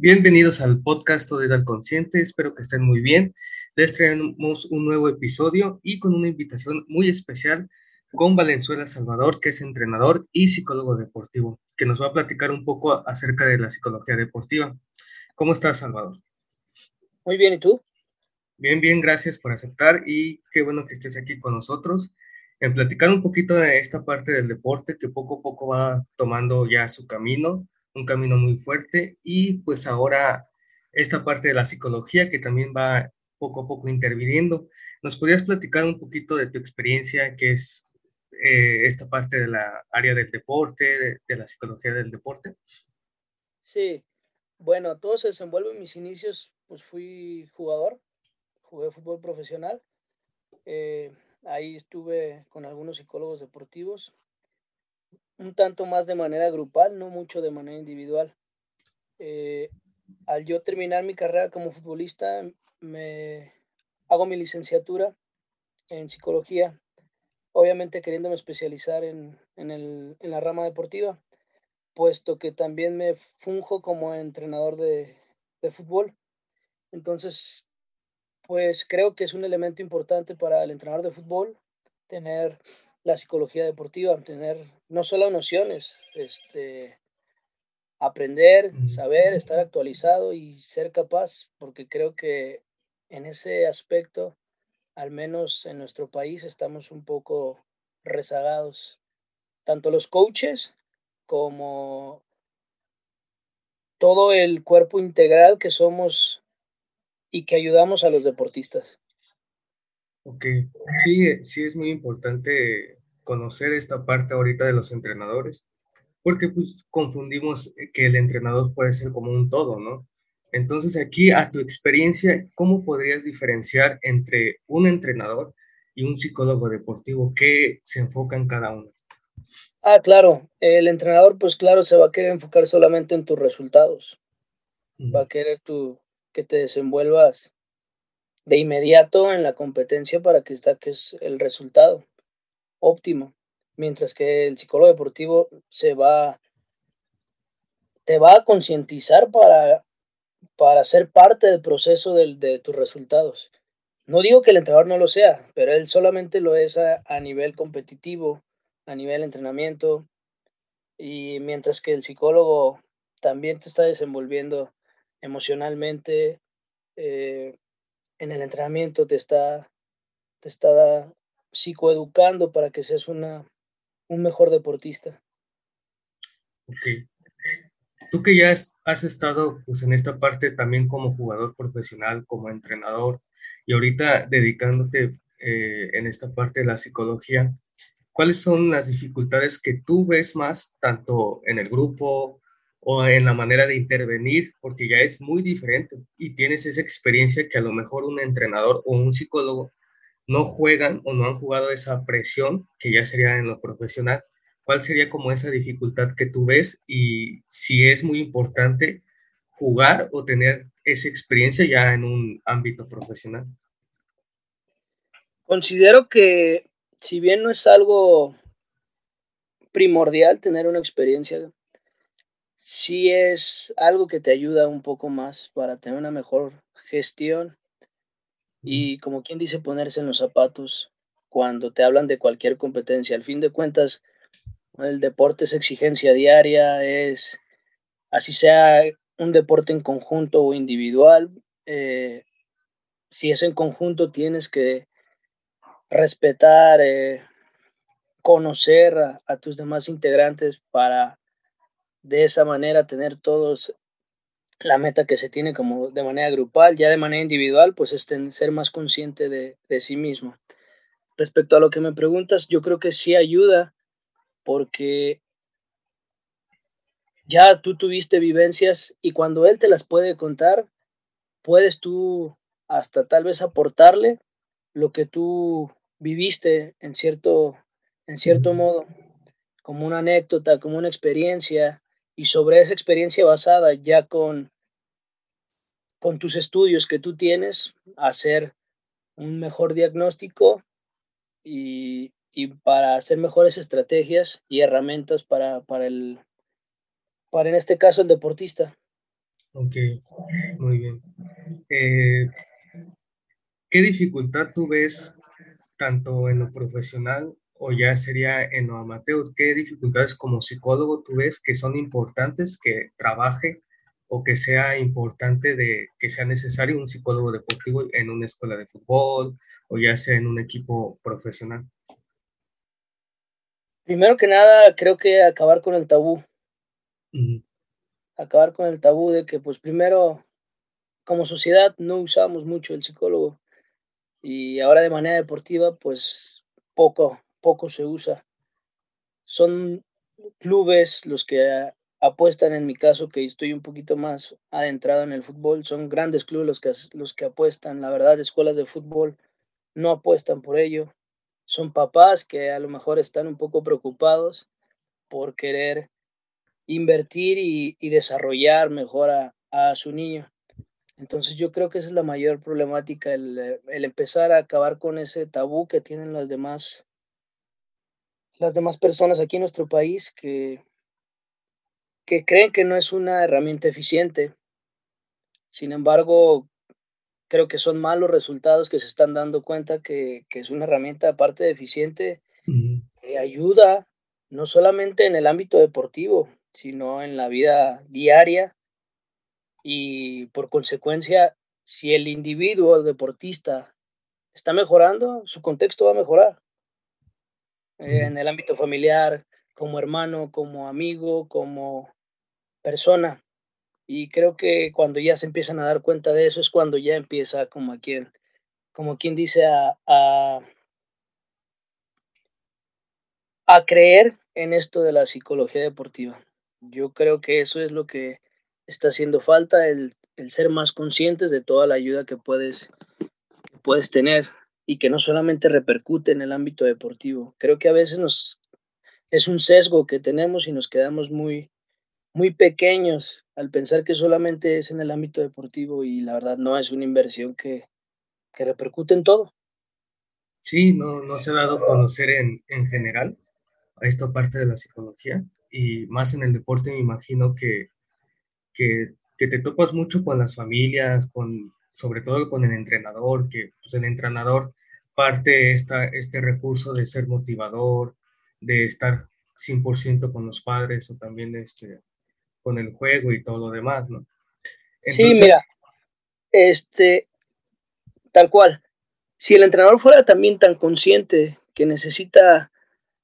Bienvenidos al podcast Todo al Consciente, espero que estén muy bien. Les traemos un nuevo episodio y con una invitación muy especial con Valenzuela Salvador, que es entrenador y psicólogo deportivo, que nos va a platicar un poco acerca de la psicología deportiva. ¿Cómo estás, Salvador? Muy bien, ¿y tú? Bien, bien, gracias por aceptar y qué bueno que estés aquí con nosotros en platicar un poquito de esta parte del deporte que poco a poco va tomando ya su camino un camino muy fuerte y pues ahora esta parte de la psicología que también va poco a poco interviniendo. ¿Nos podrías platicar un poquito de tu experiencia, que es eh, esta parte de la área del deporte, de, la psicología del deporte? Sí, bueno, todo se desenvuelve en mis inicios, pues fui jugador, jugué fútbol profesional. Eh, ahí estuve con algunos psicólogos deportivos, un tanto más de manera grupal, no mucho de manera individual. Eh, al yo terminar mi carrera como futbolista, me hago mi licenciatura en psicología, obviamente queriéndome especializar en, en, la rama deportiva, puesto que también me funjo como entrenador de, de fútbol. Entonces, pues creo que es un elemento importante para el entrenador de fútbol tener la psicología deportiva, tener no solo nociones, este, aprender, saber, estar actualizado y ser capaz, porque creo que en ese aspecto, al menos en nuestro país, estamos un poco rezagados, tanto los coaches como todo el cuerpo integral que somos y que ayudamos a los deportistas. Ok, sí, sí es muy importante conocer esta parte ahorita de los entrenadores, porque pues confundimos que el entrenador puede ser como un todo, ¿no? Entonces aquí, a tu experiencia, ¿cómo podrías diferenciar entre un entrenador y un psicólogo deportivo? ¿Qué se enfoca en cada uno? Ah, claro, el entrenador pues claro se va a querer enfocar solamente en tus resultados, va a querer tu, que te desenvuelvas de inmediato en la competencia para que saques el resultado óptimo, mientras que el psicólogo deportivo se va, te va a concientizar para, para ser parte del proceso de, tus resultados. No digo que el entrenador no lo sea, pero él solamente lo es a, nivel competitivo, a nivel entrenamiento, y mientras que el psicólogo también te está desenvolviendo emocionalmente, eh, en el entrenamiento te está, te está psicoeducando para que seas una, un mejor deportista. Ok. Tú que ya has estado pues, en esta parte también como jugador profesional, como entrenador, y ahorita dedicándote eh, en esta parte de la psicología, ¿cuáles son las dificultades que tú ves más, tanto en el grupo o en la manera de intervenir? Porque ya es muy diferente y tienes esa experiencia que a lo mejor un entrenador o un psicólogo no juegan o no han jugado esa presión, que ya sería en lo profesional, ¿cuál sería como esa dificultad que tú ves y si es muy importante jugar o tener esa experiencia ya en un ámbito profesional? Considero que si bien no es algo primordial tener una experiencia, sí es algo que te ayuda un poco más para tener una mejor gestión y como quien dice ponerse en los zapatos cuando te hablan de cualquier competencia. Al fin de cuentas, el deporte es exigencia diaria, es así sea un deporte en conjunto o individual. Eh, si es en conjunto, tienes que respetar, eh, conocer a, a, tus demás integrantes para de esa manera tener todos la meta que se tiene como de manera grupal, ya de manera individual, pues es ser más consciente de, de sí mismo. Respecto a lo que me preguntas, yo creo que sí ayuda porque ya tú tuviste vivencias y cuando él te las puede contar, puedes tú hasta tal vez aportarle lo que tú viviste en cierto, en cierto modo, como una anécdota, como una experiencia, y sobre esa experiencia basada ya con, con tus estudios que tú tienes, hacer un mejor diagnóstico y, para hacer mejores estrategias y herramientas para, para, el, para en este caso el deportista. Ok, muy bien. Eh, ¿Qué dificultad tú ves tanto en lo profesional o ya sería en lo amateur? ¿Qué dificultades como psicólogo tú ves que son importantes que trabaje o que sea importante de que sea necesario un psicólogo deportivo en una escuela de fútbol o ya sea en un equipo profesional? Primero que nada, creo que acabar con el tabú. Acabar con el tabú de que, pues primero, como sociedad no usamos mucho el psicólogo y ahora de manera deportiva, pues poco, poco se usa. Son clubes los que apuestan, en mi caso, que estoy un poquito más adentrado en el fútbol, son grandes clubes los que, los que apuestan. La verdad, escuelas de fútbol no apuestan por ello. Son papás que a lo mejor están un poco preocupados por querer invertir y, desarrollar mejor a, su niño. Entonces yo creo que esa es la mayor problemática, el, empezar a acabar con ese tabú que tienen las demás, las demás personas aquí en nuestro país que, que creen que no es una herramienta eficiente. Sin embargo, creo que son malos resultados que se están dando cuenta que, es una herramienta aparte de eficiente que ayuda no solamente en el ámbito deportivo, sino en la vida diaria y por consecuencia, si el individuo, el deportista, está mejorando, su contexto va a mejorar. En el ámbito familiar, como hermano, como amigo, como persona. Y creo que cuando ya se empiezan a dar cuenta de eso es cuando ya empieza como a quien, como quien dice a, a, creer en esto de la psicología deportiva. Yo creo que eso es lo que está haciendo falta el, ser más conscientes de toda la ayuda que puedes, puedes tener y que no solamente repercute en el ámbito deportivo. Creo que a veces nos es un sesgo que tenemos y nos quedamos muy muy pequeños al pensar que solamente es en el ámbito deportivo y la verdad no es una inversión que, que repercute en todo. Sí, no, no se ha dado a conocer en, en general a esta parte de la psicología y más en el deporte me imagino que que, te topas mucho con las familias, con, sobre todo con el entrenador, que pues, el entrenador parte esta, este recurso de ser motivador, de estar 100% con los padres o también este, con el juego y todo lo demás, ¿no? sí, mira, este, tal cual. Si el entrenador fuera también tan consciente que necesita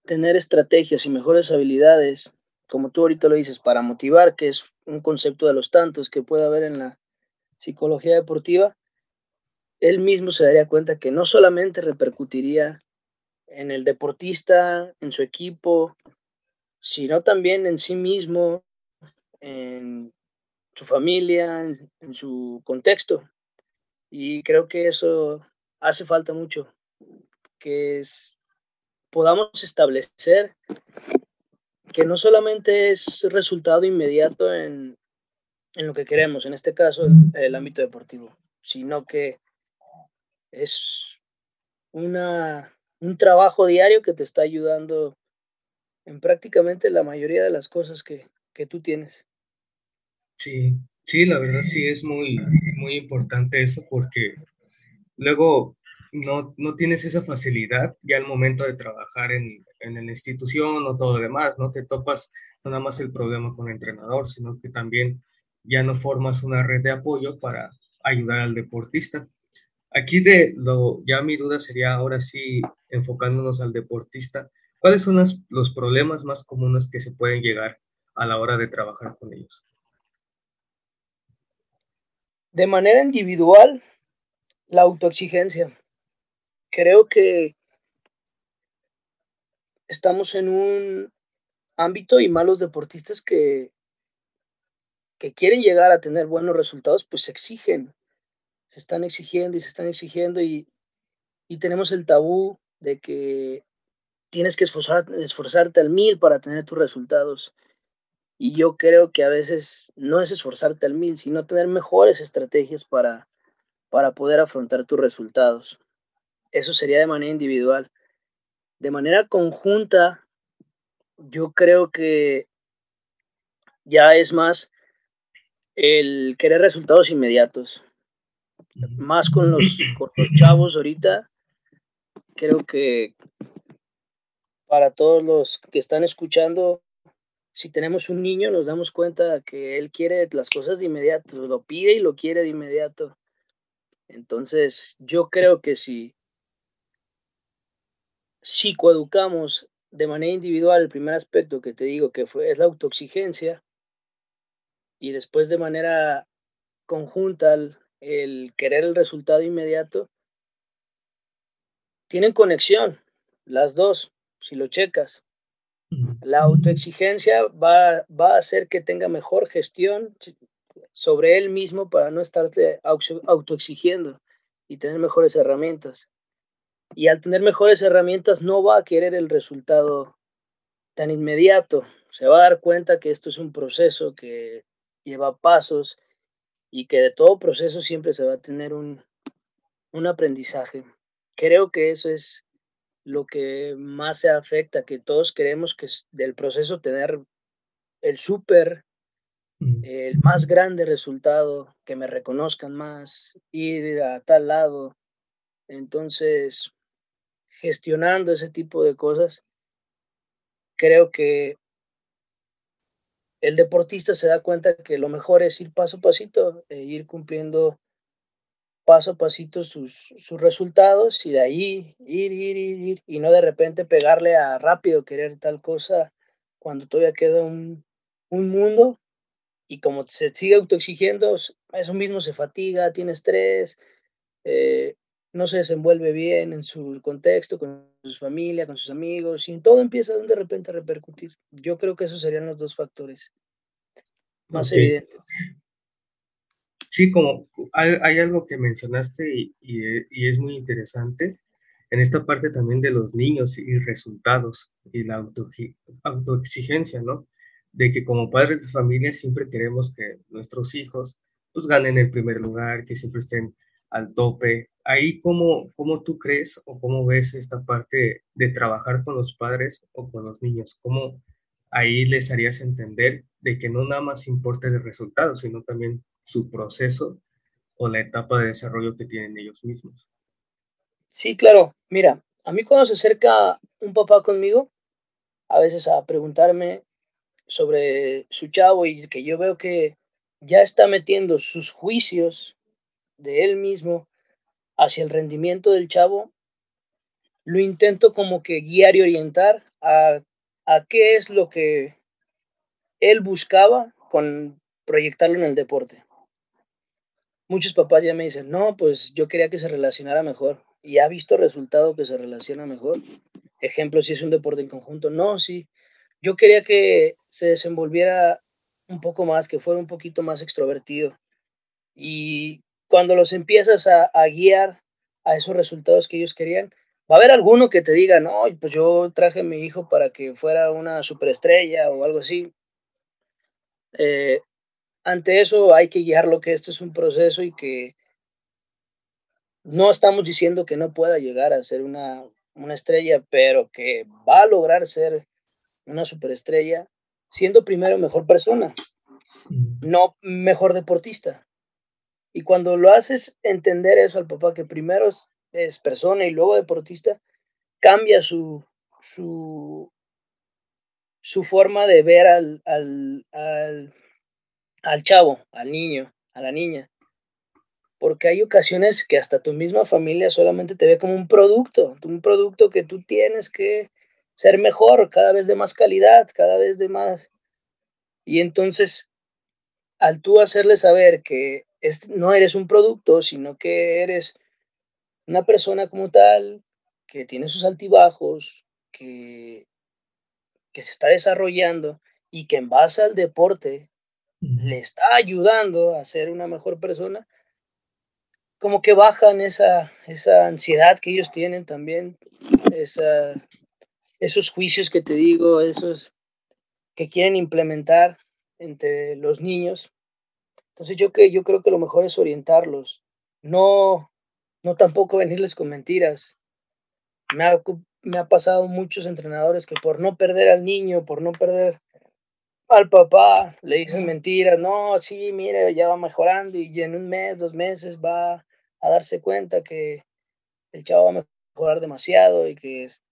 tener estrategias y mejores habilidades como tú ahorita lo dices, para motivar, que es un concepto de los tantos que puede haber en la psicología deportiva, él mismo se daría cuenta que no solamente repercutiría en el deportista, en su equipo, sino también en sí mismo, en su familia, en, su contexto. Y creo que eso hace falta mucho, que podamos establecer que no solamente es resultado inmediato en, lo que queremos, en este caso el, ámbito deportivo, sino que es una, un trabajo diario que te está ayudando en prácticamente la mayoría de las cosas que, que tú tienes. Sí, sí, la verdad sí es muy, muy importante eso porque luego no, no tienes esa facilidad ya al momento de trabajar en, en la institución o todo lo demás, no te topas no nada más el problema con el entrenador, sino que también ya no formas una red de apoyo para ayudar al deportista. Aquí de lo, ya mi duda sería ahora sí enfocándonos al deportista, ¿cuáles son los, problemas más comunes que se pueden llegar a la hora de trabajar con ellos? De manera individual, la autoexigencia. Creo que estamos en un ámbito y malos deportistas que, que quieren llegar a tener buenos resultados, pues se exigen, se están exigiendo y se están exigiendo y, y tenemos el tabú de que tienes que esforzar, esforzarte al mil para tener tus resultados. Y yo creo que a veces no es esforzarte al mil, sino tener mejores estrategias para, para poder afrontar tus resultados. Eso sería de manera individual de manera conjunta, yo creo que ya es más el querer resultados inmediatos. Más con los, con los chavos ahorita, creo que para todos los que están escuchando, si tenemos un niño, nos damos cuenta que él quiere las cosas de inmediato, lo pide y lo quiere de inmediato. Entonces, yo creo que si, si coeducamos de manera individual el primer aspecto que te digo que fue, es la autoexigencia, y después de manera conjunta el, querer el resultado inmediato, tienen conexión, las dos, si lo checas. La autoexigencia va, va a hacer que tenga mejor gestión sobre él mismo para no estarte autoexigiendo y tener mejores herramientas. Y al tener mejores herramientas no va a querer el resultado tan inmediato. Se va a dar cuenta que esto es un proceso que lleva pasos y que de todo proceso siempre se va a tener un, un aprendizaje. Creo que eso es lo que más se afecta, que todos queremos que del proceso tener el súper, mm. el más grande resultado, que me reconozcan más, ir a tal lado. Entonces, gestionando ese tipo de cosas, creo que el deportista se da cuenta que lo mejor es ir paso a pasito, e ir cumpliendo paso a pasito sus, sus resultados y de ahí ir, ir, ir, ir, y no de repente pegarle a rápido querer tal cosa cuando todavía queda un, un mundo. Y como se sigue autoexigiendo, eso mismo se fatiga, tiene estrés, eh, no se desenvuelve bien en su contexto, con su familia, con sus amigos, y todo empieza de repente a repercutir. Yo creo que esos serían los dos factores más evidentes. Sí, como hay, algo que mencionaste y, y, es muy interesante en esta parte también de los niños y resultados y la auto, autoexigencia, ¿no? De que como padres de familia siempre queremos que nuestros hijos pues ganen el primer lugar, que siempre estén al tope. Ahí, ¿cómo, ¿cómo tú crees o cómo ves esta parte de trabajar con los padres o con los niños? ¿Cómo ahí les harías entender de que no nada más importa el resultado, sino también su proceso o la etapa de desarrollo que tienen ellos mismos. Sí, claro. Mira, a mí cuando se acerca un papá conmigo, a veces a preguntarme sobre su chavo y que yo veo que ya está metiendo sus juicios de él mismo hacia el rendimiento del chavo, lo intento como que guiar y orientar a, a qué es lo que él buscaba con proyectarlo en el deporte muchos papás ya me dicen, no, pues yo quería que se relacionara mejor y ha visto resultado que se relaciona mejor. Ejemplo, si es un deporte en conjunto, no, sí. Yo quería que se desenvolviera un poco más, que fuera un poquito más extrovertido. Y cuando los empiezas a, guiar a esos resultados que ellos querían, va a haber alguno que te diga, no, pues yo traje a mi hijo para que fuera una superestrella o algo así. Eh, ante eso hay que guiarlo que esto es un proceso y que no estamos diciendo que no pueda llegar a ser una, una estrella, pero que va a lograr ser una superestrella siendo primero mejor persona, no mejor deportista. Y cuando lo haces entender eso al papá, que primero es persona y luego deportista, cambia su, su, su forma de ver al, al, al al chavo, al niño, a la niña. Porque hay ocasiones que hasta tu misma familia solamente te ve como un producto, un producto que tú tienes que ser mejor, cada vez de más calidad, cada vez de más. Y entonces, al tú hacerle saber que no eres un producto, sino que eres una persona como tal, que tiene sus altibajos, que, que se está desarrollando y que en base al deporte le está ayudando a ser una mejor persona, como que bajan esa, esa ansiedad que ellos tienen también, esa, esos juicios que te digo, esos que quieren implementar entre los niños. Entonces yo, que, yo creo que lo mejor es orientarlos, no, no tampoco venirles con mentiras. Me me ha pasado muchos entrenadores que por no perder al niño, por no perder al papá le dicen mentiras, no, sí, mire, ya va mejorando y en un mes, dos meses va a darse cuenta que el chavo va a mejorar demasiado y que es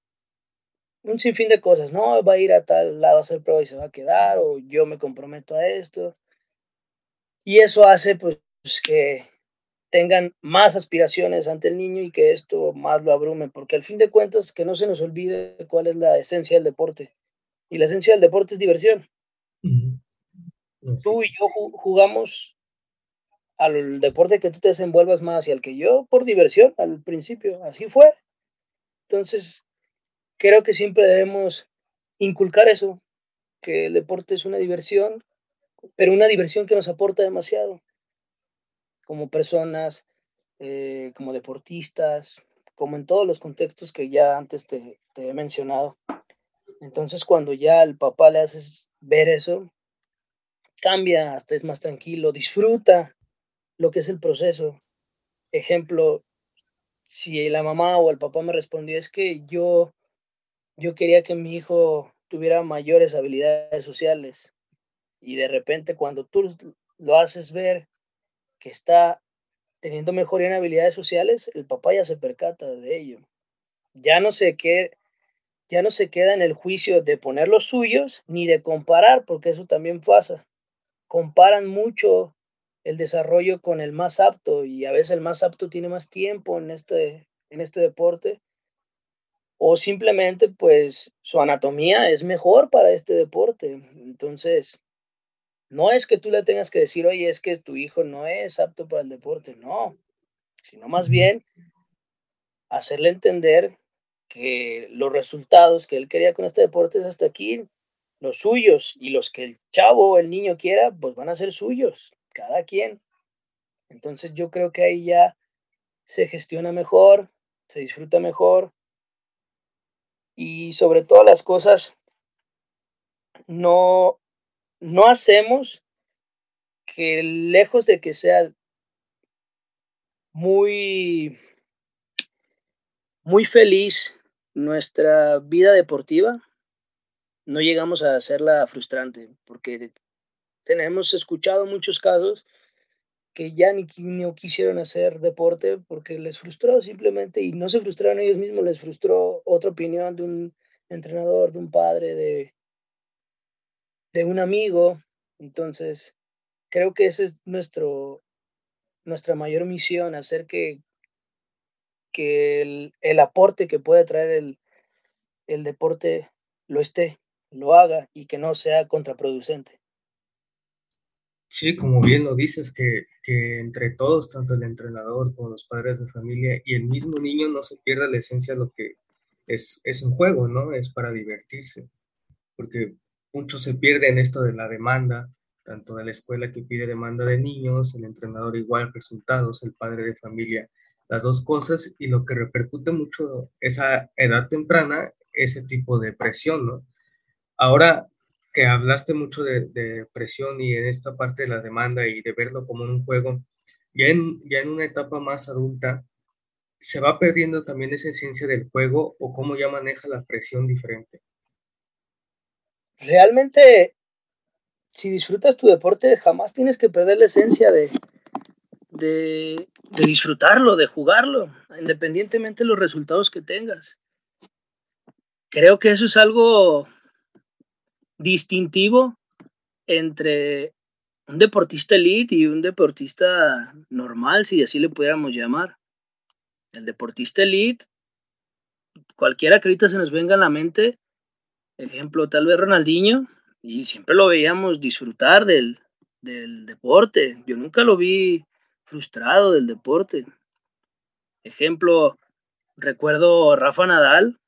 un sinfín de cosas, no, va a ir a tal lado a hacer prueba y se va a quedar, o yo me comprometo a esto. Y eso hace pues que tengan más aspiraciones ante el niño y que esto más lo abrume, porque al fin de cuentas que no se nos olvide cuál es la esencia del deporte. Y la esencia del deporte es diversión. Tú y yo jugamos al deporte que tú te desenvuelvas más y al que yo por diversión al principio, así fue. Entonces, creo que siempre debemos inculcar eso, que el deporte es una diversión, pero una diversión que nos aporta demasiado como personas, eh, como deportistas, como en todos los contextos que ya antes te, he mencionado. Entonces, cuando ya al papá le haces ver eso, cambia, hasta es más tranquilo, disfruta lo que es el proceso. Ejemplo, si la mamá o el papá me respondió, es que yo, yo quería que mi hijo tuviera mayores habilidades sociales. Y de repente cuando tú lo haces ver que está teniendo mejoría en habilidades sociales, el papá ya se percata de ello. Ya no se, que, ya no se queda en el juicio de poner los suyos ni de comparar, porque eso también pasa comparan mucho el desarrollo con el más apto y a veces el más apto tiene más tiempo en este, en este deporte o simplemente pues su anatomía es mejor para este deporte. Entonces, no es que tú le tengas que decir, oye, es que tu hijo no es apto para el deporte, no, sino más bien hacerle entender que los resultados que él quería con este deporte es hasta aquí, los suyos y los que el chavo o el niño quiera, pues van a ser suyos, cada quien. Entonces yo creo que ahí ya se gestiona mejor, se disfruta mejor y sobre todas las cosas no, no hacemos que lejos de que sea muy, muy feliz nuestra vida deportiva, no llegamos a hacerla frustrante, porque tenemos escuchado muchos casos que ya ni, ni quisieron hacer deporte porque les frustró simplemente y no se frustraron ellos mismos, les frustró otra opinión de un entrenador, de un padre, de, de un amigo. Entonces, creo que esa es nuestro, nuestra mayor misión, hacer que, que el, el aporte que puede traer el, el deporte lo esté lo haga y que no sea contraproducente. Sí, como bien lo dices, que, que, entre todos, tanto el entrenador como los padres de familia y el mismo niño no se pierda la esencia de lo que es, es un juego, ¿no? Es para divertirse, porque mucho se pierde en esto de la demanda, tanto de la escuela que pide demanda de niños, el entrenador igual resultados, el padre de familia, las dos cosas, y lo que repercute mucho esa edad temprana, ese tipo de presión, ¿no? Ahora que hablaste mucho de, presión y en esta parte de la demanda y de verlo como un juego, ya en, ya en una etapa más adulta, ¿se va perdiendo también esa esencia del juego o cómo ya maneja la presión diferente? Realmente, si disfrutas tu deporte, jamás tienes que perder la esencia de, de, disfrutarlo, de jugarlo, independientemente de los resultados que tengas. Creo que eso es algo distintivo entre un deportista elite y un deportista normal, si así le pudiéramos llamar. El deportista elite, cualquiera que ahorita se nos venga a la mente, ejemplo, tal vez Ronaldinho, y siempre lo veíamos disfrutar del, del deporte. Yo nunca lo vi frustrado del deporte. Ejemplo, recuerdo Rafa Nadal,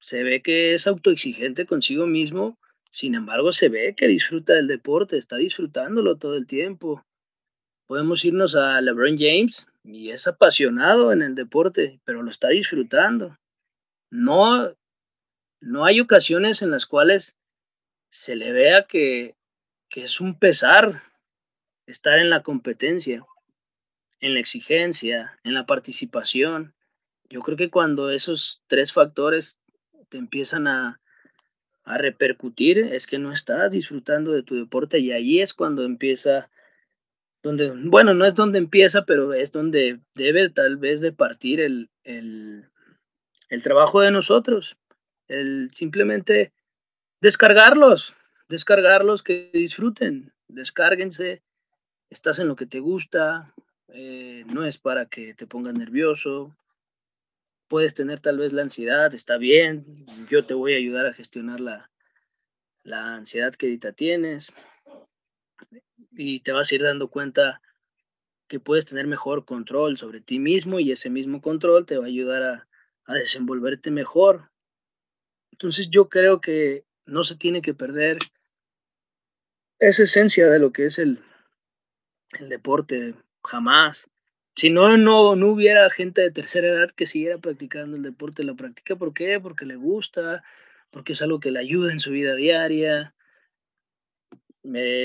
se ve que es autoexigente consigo mismo sin embargo, se ve que disfruta del deporte, está disfrutándolo todo el tiempo. Podemos irnos a LeBron James y es apasionado en el deporte, pero lo está disfrutando. No, no hay ocasiones en las cuales se le vea que, que es un pesar estar en la competencia, en la exigencia, en la participación. Yo creo que cuando esos tres factores te empiezan a, a repercutir es que no estás disfrutando de tu deporte y ahí es cuando empieza, donde, bueno, no es donde empieza, pero es donde debe tal vez de partir el, el, el trabajo de nosotros, el simplemente descargarlos, descargarlos que disfruten, descárguense, estás en lo que te gusta, eh, no es para que te pongas nervioso, puedes tener tal vez la ansiedad, está bien, yo te voy a ayudar a gestionar la, la ansiedad que ahorita tienes. Y te vas a ir dando cuenta que puedes tener mejor control sobre ti mismo y ese mismo control te va a ayudar a, a desenvolverte mejor. Entonces yo creo que no se tiene que perder esa esencia de lo que es el, el deporte, jamás. Si no, no, no hubiera gente de tercera edad que siguiera practicando el deporte, lo practica, ¿por qué? Porque le gusta, porque es algo que le ayuda en su vida diaria.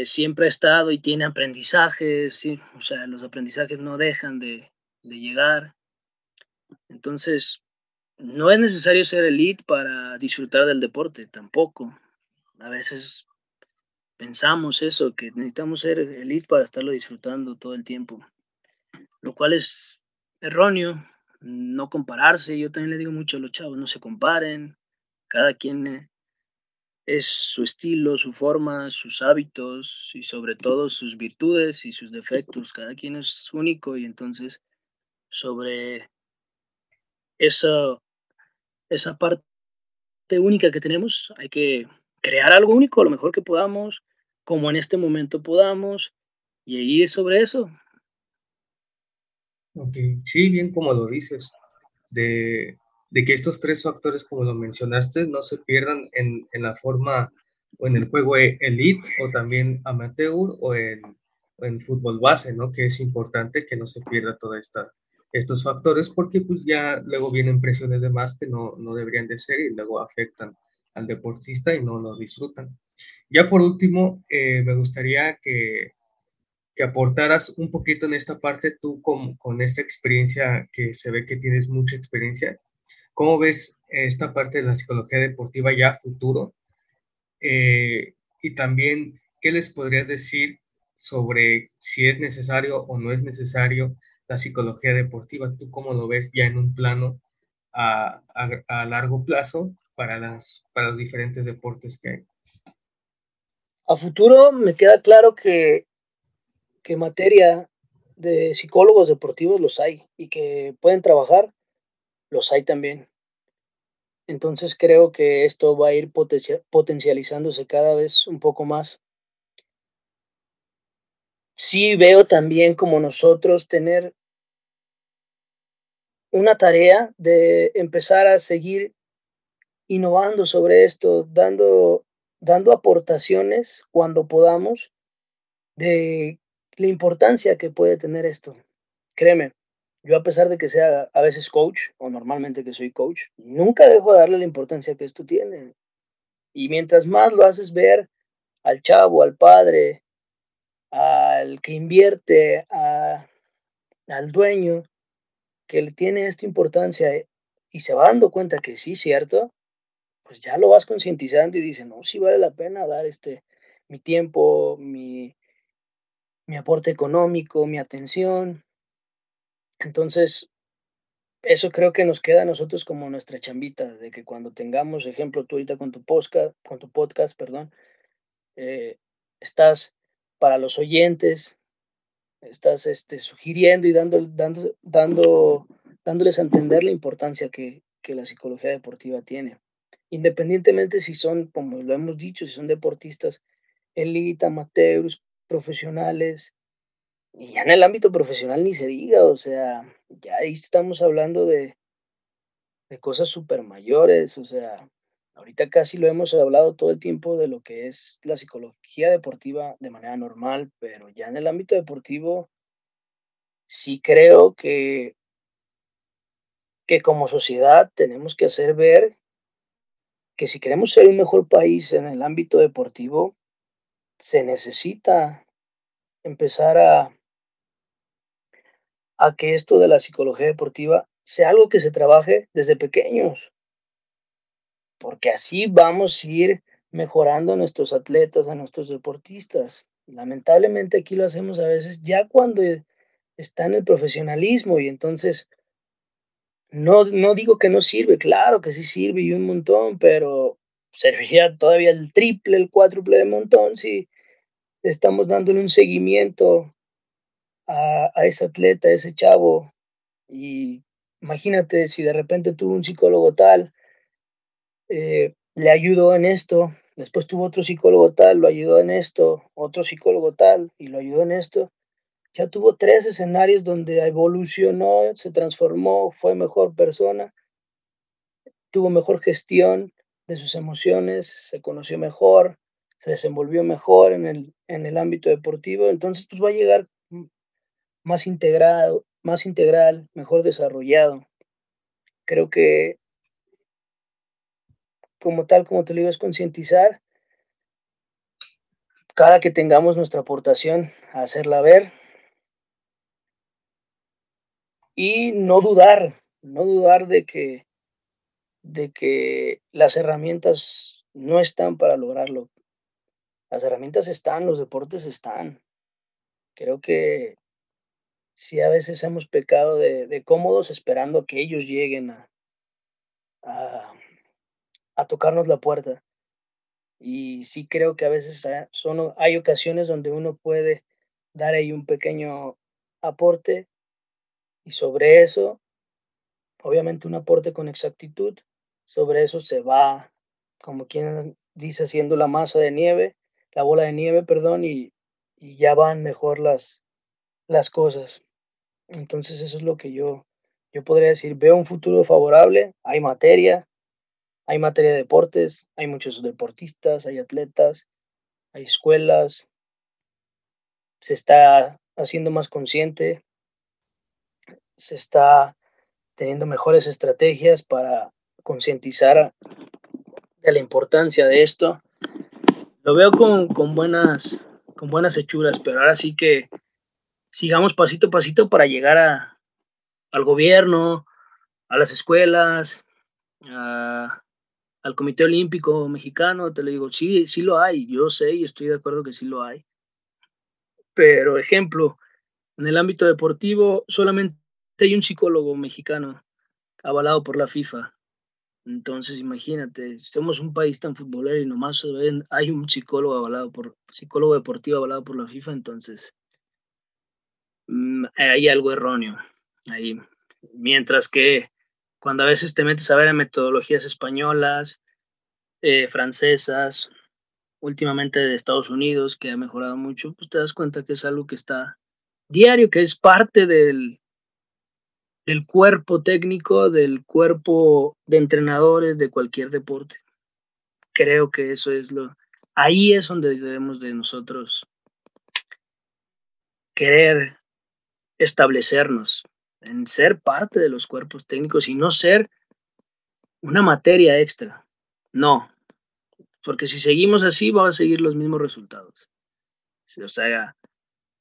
siempre ha estado y tiene aprendizajes, ¿sí? o sea, los aprendizajes no dejan de, de llegar. Entonces, no es necesario ser elite para disfrutar del deporte, tampoco. A veces pensamos eso, que necesitamos ser elite para estarlo disfrutando todo el tiempo, lo cual es erróneo, no compararse. Yo también le digo mucho a los chavos, no se comparen, cada quien eh, es su estilo, su forma, sus hábitos y sobre todo sus virtudes y sus defectos. Cada quien es único y entonces sobre esa, esa parte única que tenemos hay que crear algo único, lo mejor que podamos, como en este momento podamos, y ahí sobre eso. Ok, sí, bien como lo dices, de, que estos tres factores, como lo mencionaste, no se pierdan en, la forma o en el juego e, elite o también amateur o en, en fútbol base, ¿no? Que es importante que no se pierda toda esta estos factores porque pues ya luego vienen presiones de más que no, no deberían de ser y luego afectan al deportista y no lo disfrutan. Ya por último, eh, me gustaría que, que, aportaras un poquito en esta parte tú con, con, esta experiencia que se ve que tienes mucha experiencia. ¿Cómo ves esta parte de la psicología deportiva ya futuro? Eh, y también, ¿qué les podrías decir sobre si es necesario o no es necesario la psicología deportiva? ¿Tú cómo lo ves ya en un plano a, a, largo plazo para, las, para los diferentes deportes que hay? A futuro me queda claro que, que materia de psicólogos deportivos los hay y que pueden trabajar, los hay también. Entonces creo que esto va a ir potencializándose cada vez un poco más sí veo también como nosotros tener una tarea de empezar a seguir innovando sobre esto, dando, dando aportaciones cuando podamos de la importancia que puede tener esto. Créeme, yo a pesar de que sea a veces coach, o normalmente que soy coach, nunca dejo de darle la importancia que esto tiene. Y mientras más lo haces ver al chavo, al padre, al que invierte, al dueño, que le tiene esta importancia y se va dando cuenta que sí, cierto, pues ya lo vas concientizando y dice, no, sí vale la pena dar este, mi tiempo, mi, mi aporte económico, mi atención. Entonces, eso creo que nos queda a nosotros como nuestra chambita, de que cuando tengamos, ejemplo, tú ahorita con tu podcast, con tu podcast, perdón, eh, estás para los oyentes, estás este, sugiriendo y dando, dando, dando, dándoles a entender la importancia que, que la psicología deportiva tiene. Independientemente si son, como lo hemos dicho, si son deportistas elite, amateurs, profesionales, y ya en el ámbito profesional ni se diga, o sea, ya ahí estamos hablando de, de cosas súper mayores, o sea, Ahorita casi lo hemos hablado todo el tiempo de lo que es la psicología deportiva de manera normal, pero ya en el ámbito deportivo sí creo que, que como sociedad tenemos que hacer ver que si queremos ser un mejor país en el ámbito deportivo, se necesita empezar a, a que esto de la psicología deportiva sea algo que se trabaje desde pequeños porque así vamos a ir mejorando a nuestros atletas, a nuestros deportistas. Lamentablemente aquí lo hacemos a veces ya cuando está en el profesionalismo y entonces no, no digo que no sirve, claro que sí sirve y un montón, pero serviría todavía el triple, el cuádruple de montón si estamos dándole un seguimiento a, a ese atleta, a ese chavo. Y imagínate si de repente tuvo un psicólogo tal, eh, le ayudó en esto, después tuvo otro psicólogo tal, lo ayudó en esto, otro psicólogo tal y lo ayudó en esto ya tuvo tres escenarios donde evolucionó, se transformó, fue mejor persona, tuvo mejor gestión de sus emociones, se conoció mejor, se desenvolvió mejor en el, en el ámbito deportivo, entonces pues va a llegar más integrado, más integral, mejor desarrollado. Creo que como tal, como te lo digo, es concientizar cada que tengamos nuestra aportación, hacerla ver, y no dudar, no dudar de que, de que las herramientas no están para lograrlo. Las herramientas están, los deportes están. Creo que sí a veces hemos pecado de, cómodos esperando a que ellos lleguen a, a, tocarnos la puerta. Y sí creo que a veces son, hay ocasiones donde uno puede dar ahí un pequeño aporte y sobre eso, obviamente un aporte con exactitud, sobre eso se va, como quien dice, haciendo la masa de nieve, la bola de nieve, perdón, y, ya van mejor las, las cosas. Entonces eso es lo que yo, yo podría decir, veo un futuro favorable, hay materia, hay materia de deportes, hay muchos deportistas, hay atletas, hay escuelas, se está haciendo más consciente, se está teniendo mejores estrategias para concientizar de la importancia de esto. Lo veo con, buenas, con buenas hechuras, pero ahora sí que sigamos pasito a pasito para llegar a, al gobierno, a las escuelas, al Comité Olímpico Mexicano. Te lo digo, sí, sí lo hay, yo sé y estoy de acuerdo que sí lo hay. Pero, ejemplo, en el ámbito deportivo solamente hay un psicólogo mexicano avalado por la FIFA. Entonces, imagínate, somos un país tan futbolero y nomás hay un psicólogo avalado por, psicólogo deportivo avalado por la FIFA, entonces mm, hay algo erróneo ahí. Mientras que cuando a veces te metes a ver metodologías españolas, eh, francesas, últimamente de Estados Unidos, que ha mejorado mucho, pues te das cuenta que es algo que está diario, que es parte del, del cuerpo técnico, del cuerpo de entrenadores de cualquier deporte. Creo que eso es lo... Ahí es donde debemos de nosotros querer establecernos, en ser parte de los cuerpos técnicos y no ser una materia extra. No, porque si seguimos así, van a seguir los mismos resultados. O sea,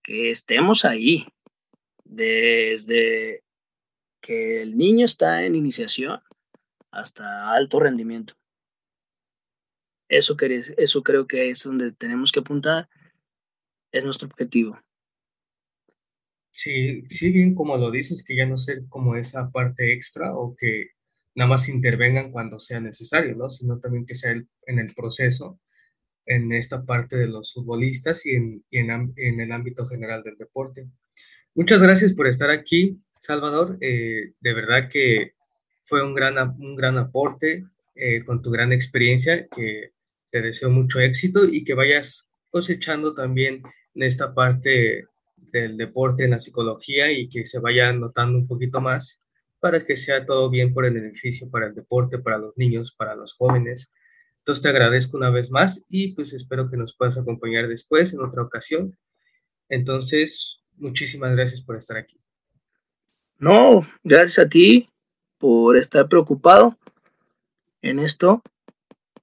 que estemos ahí, desde que el niño está en iniciación hasta alto rendimiento. Eso, eso creo que es donde tenemos que apuntar, es nuestro objetivo. Sí, sí, bien como lo dices, que ya no ser como esa parte extra o que nada más intervengan cuando sea necesario, ¿no? Sino también que sea en el proceso, en esta parte de los futbolistas y en, en el ámbito general del deporte. Muchas gracias por estar aquí. Salvador, eh, de verdad que fue un gran, un gran aporte eh, con tu gran experiencia, que te deseo mucho éxito y que vayas cosechando también en esta parte del deporte, en la psicología y que se vaya notando un poquito más para que sea todo bien por el beneficio para el deporte, para los niños, para los jóvenes. Entonces te agradezco una vez más y pues espero que nos puedas acompañar después en otra ocasión. Entonces, muchísimas gracias por estar aquí. No, gracias a ti por estar preocupado en esto.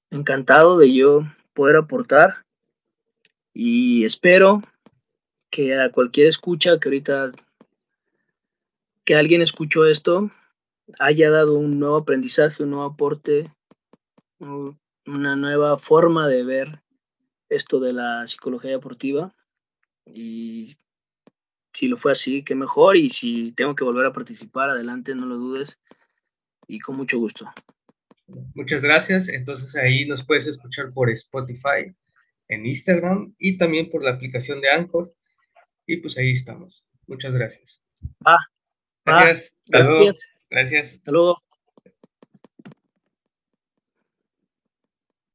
Encantado de yo poder aportar y espero que a cualquier escucha que ahorita que alguien escuchó esto haya dado un nuevo aprendizaje, un nuevo aporte, una nueva forma de ver esto de la psicología deportiva y si lo fue así, qué mejor y si tengo que volver a participar, adelante, no lo dudes y con mucho gusto. Muchas gracias. Entonces ahí nos puedes escuchar por Spotify, en Instagram y también por la aplicación de Anchor. Y pues ahí estamos. Muchas gracias. Ah, gracias. gracias. Gracias. Hasta luego.